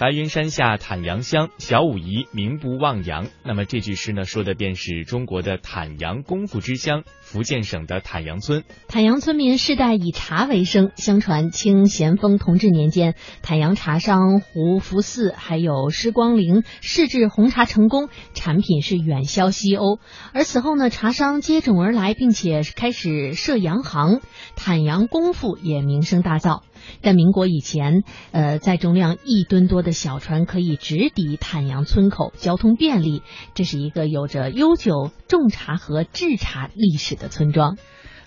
白云山下坦阳乡，小武夷名不忘阳。那么这句诗呢，说的便是中国的坦阳功夫之乡，福建省的坦阳村。坦阳村民世代以茶为生，相传清咸丰同治年间，坦阳茶商胡福四还有施光龄试制红茶成功，产品是远销西欧。而此后呢，茶商接踵而来，并且开始设洋行，坦阳功夫也名声大噪。在民国以前，呃，载重量一吨多的小船可以直抵坦阳村口，交通便利。这是一个有着悠久种茶和制茶历史的村庄。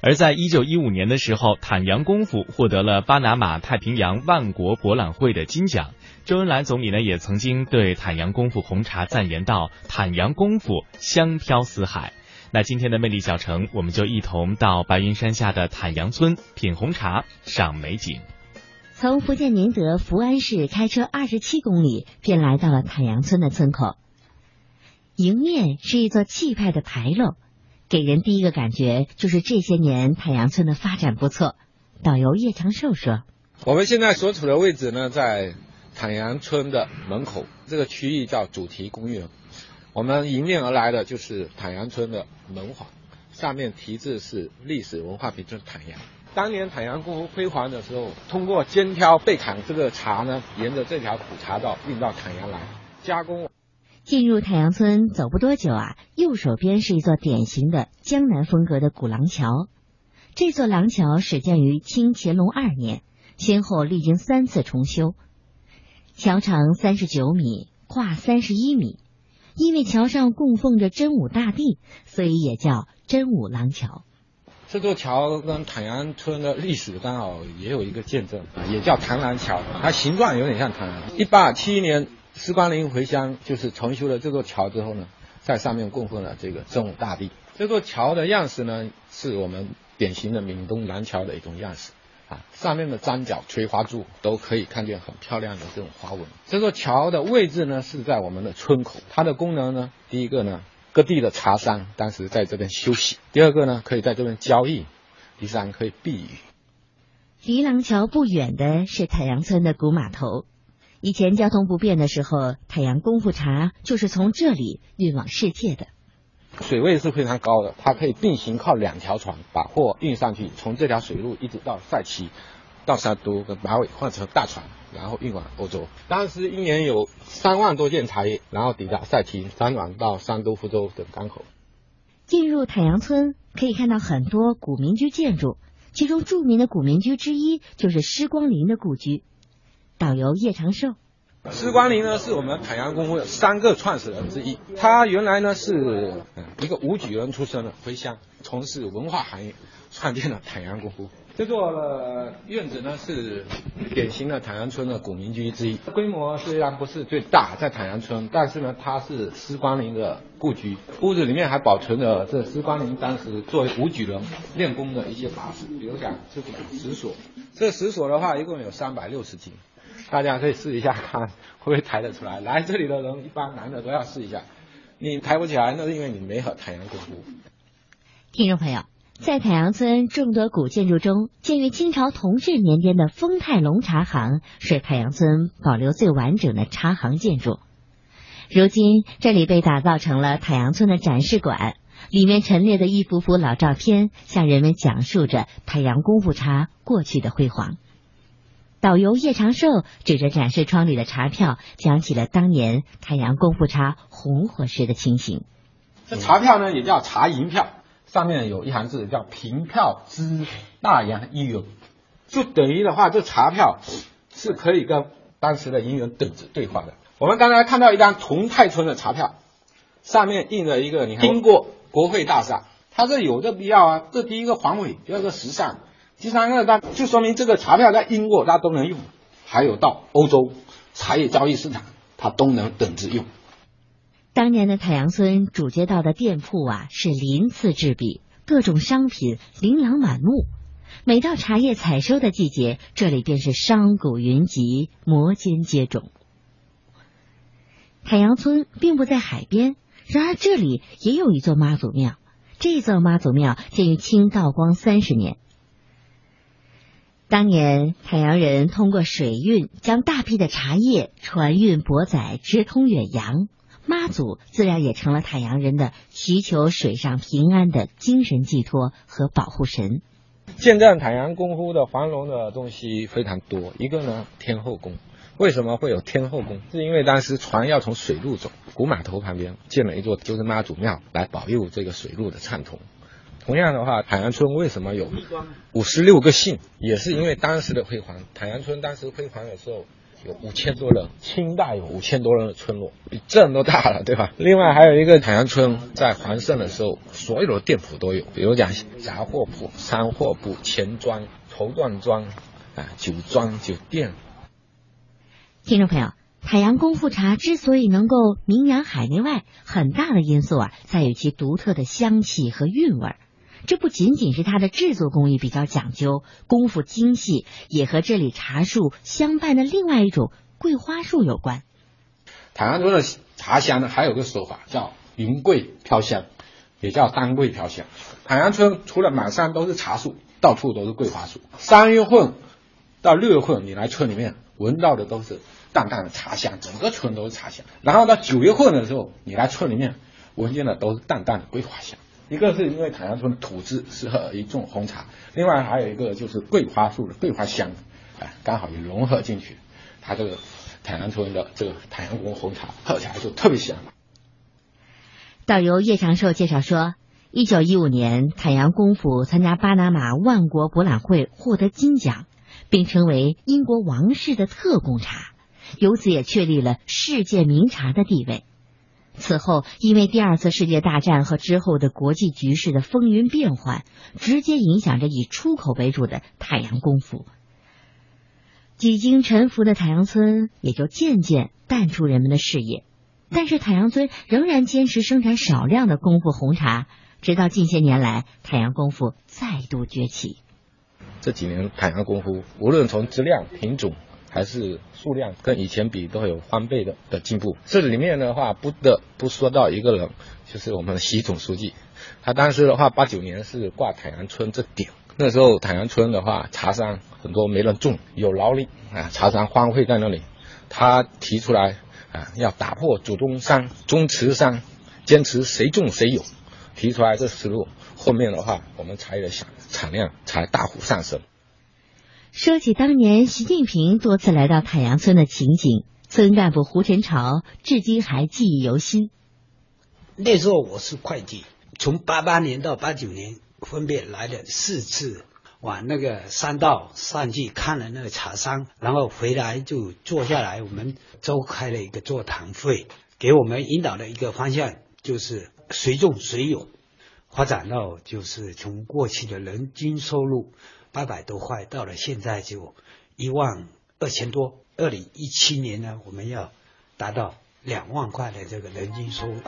而在一九一五年的时候，坦阳功夫获得了巴拿马太平洋万国博览会的金奖。周恩来总理呢，也曾经对坦阳功夫红茶赞言道：“坦阳功夫香飘四海。”那今天的魅力小城，我们就一同到白云山下的坦阳村品红茶、赏美景。从福建宁德福安市开车二十七公里，便来到了坦阳村的村口。迎面是一座气派的牌楼，给人第一个感觉就是这些年坦阳村的发展不错。导游叶长寿说：“我们现在所处的位置呢，在坦阳村的门口，这个区域叫主题公园。我们迎面而来的就是坦阳村的门房，上面题字是历史文化名村坦阳。”当年坦阳功夫辉煌的时候，通过肩挑背砍这个茶呢，沿着这条苦茶道运到坦阳来加工。进入坦阳村走不多久啊，右手边是一座典型的江南风格的古廊桥。这座廊桥始建于清乾隆二年，先后历经三次重修。桥长三十九米，跨三十一米。因为桥上供奉着真武大帝，所以也叫真武廊桥。这座桥跟坦阳村的历史刚好也有一个见证啊，也叫唐兰桥，它形状有点像唐兰。一八七一年，施光林回乡，就是重修了这座桥之后呢，在上面供奉了这个真武大帝。这座桥的样式呢，是我们典型的闽东南桥的一种样式啊，上面的张角、垂花柱都可以看见很漂亮的这种花纹。这座桥的位置呢，是在我们的村口，它的功能呢，第一个呢。各地的茶商当时在这边休息。第二个呢，可以在这边交易；第三，可以避雨。离廊桥不远的是太阳村的古码头。以前交通不便的时候，太阳功夫茶就是从这里运往世界的。水位是非常高的，它可以并行靠两条船把货运上去，从这条水路一直到赛期。到沙都跟马尾换成大船，然后运往欧洲。当时一年有三万多件茶叶，然后抵达塞提、辗转到山都、福州等港口。进入坦阳村，可以看到很多古民居建筑，其中著名的古民居之一就是施光林的故居。导游叶长寿，施光林呢是我们坦洋公会的三个创始人之一，他原来呢是一个武举人出身的，回乡从事文化行业，创建了坦阳功夫。这座院子呢是典型的坦阳村的古民居之一，规模虽然不是最大，在坦阳村，但是呢它是施光林的故居，屋子里面还保存着这施光林当时作为武举人练功的一些法式，比如讲这个石锁，这石锁的话一共有三百六十斤，大家可以试一下看会不会抬得出来。来这里的人一般男的都要试一下，你抬不起来那是因为你没和坦阳功夫。听众朋友。在太阳村众多古建筑中，建于清朝同治年间的丰泰隆茶行是太阳村保留最完整的茶行建筑。如今，这里被打造成了太阳村的展示馆，里面陈列的一幅幅老照片，向人们讲述着太阳功夫茶过去的辉煌。导游叶长寿指着展示窗里的茶票，讲起了当年太阳功夫茶红火时的情形。这茶票呢，也叫茶银票。上面有一行字叫“凭票之大洋一元”，就等于的话，这茶票是可以跟当时的银元等值兑换的。我们刚才看到一张同泰村的茶票，上面印了一个，你看经过国会大厦，它是有这必要啊。这第一个防伪，第二个时尚，第三个它就说明这个茶票在英国它都能用，还有到欧洲茶叶交易市场它都能等值用。当年的太阳村主街道的店铺啊是鳞次栉比，各种商品琳琅满目。每到茶叶采收的季节，这里便是商贾云集，摩肩接踵。太阳村并不在海边，然而这里也有一座妈祖庙。这座妈祖庙建于清道光三十年。当年太阳人通过水运将大批的茶叶船运驳载，直通远洋。妈祖自然也成了太阳人的祈求水上平安的精神寄托和保护神。见证太阳功夫的繁荣的东西非常多，一个呢天后宫。为什么会有天后宫？是因为当时船要从水路走，古码头旁边建了一座就是妈祖庙，来保佑这个水路的畅通。同样的话，海洋村为什么有五十六个姓？也是因为当时的辉煌。海洋村当时辉煌的时候有五千多人，清代有五千多人的村落，比镇都大了，对吧？另外还有一个海洋村在繁盛的时候，所有的店铺都有，比如讲杂货铺、商货铺、钱庄、绸缎庄啊、酒庄、酒店。听众朋友，海洋功夫茶之所以能够名扬海内外，很大的因素啊，在于其独特的香气和韵味儿。这不仅仅是它的制作工艺比较讲究，功夫精细，也和这里茶树相伴的另外一种桂花树有关。坦阳村的茶香呢，还有个说法叫云桂飘香，也叫丹桂飘香。海洋村除了满山都是茶树，到处都是桂花树。三月份到六月份，你来村里面闻到的都是淡淡的茶香，整个村都是茶香。然后到九月份的时候，你来村里面闻见的都是淡淡的桂花香。一个是因为坦阳村的土质适合一种红茶，另外还有一个就是桂花树的桂花香，哎，刚好也融合进去，它这个坦阳村的这个坦阳宫红茶喝起来就特别香。导游叶长寿介绍说，一九一五年坦阳功夫参加巴拿马万国博览会获得金奖，并成为英国王室的特供茶，由此也确立了世界名茶的地位。此后，因为第二次世界大战和之后的国际局势的风云变幻，直接影响着以出口为主的太阳功夫。几经沉浮的太阳村也就渐渐淡出人们的视野。但是太阳村仍然坚持生产少量的功夫红茶，直到近些年来，太阳功夫再度崛起。这几年太阳功夫，无论从质量、品种。还是数量跟以前比都有翻倍的的进步。这里面的话不得不说到一个人，就是我们习总书记。他当时的话八九年是挂太阳村这顶，那时候太阳村的话茶山很多没人种，有劳力啊，茶山荒废在那里。他提出来啊，要打破祖宗山、宗祠山，坚持谁种谁有。提出来这思路，后面的话我们茶叶的产产量才大幅上升。说起当年习近平多次来到太阳村的情景，村干部胡晨朝至今还记忆犹新。那时候我是会计，从八八年到八九年分别来了四次，往那个山道上去看了那个茶山，然后回来就坐下来，我们召开了一个座谈会，给我们引导的一个方向就是谁种谁有，发展到就是从过去的人均收入。八百多块，到了现在就一万二千多。二零一七年呢，我们要达到两万块的这个人均收入。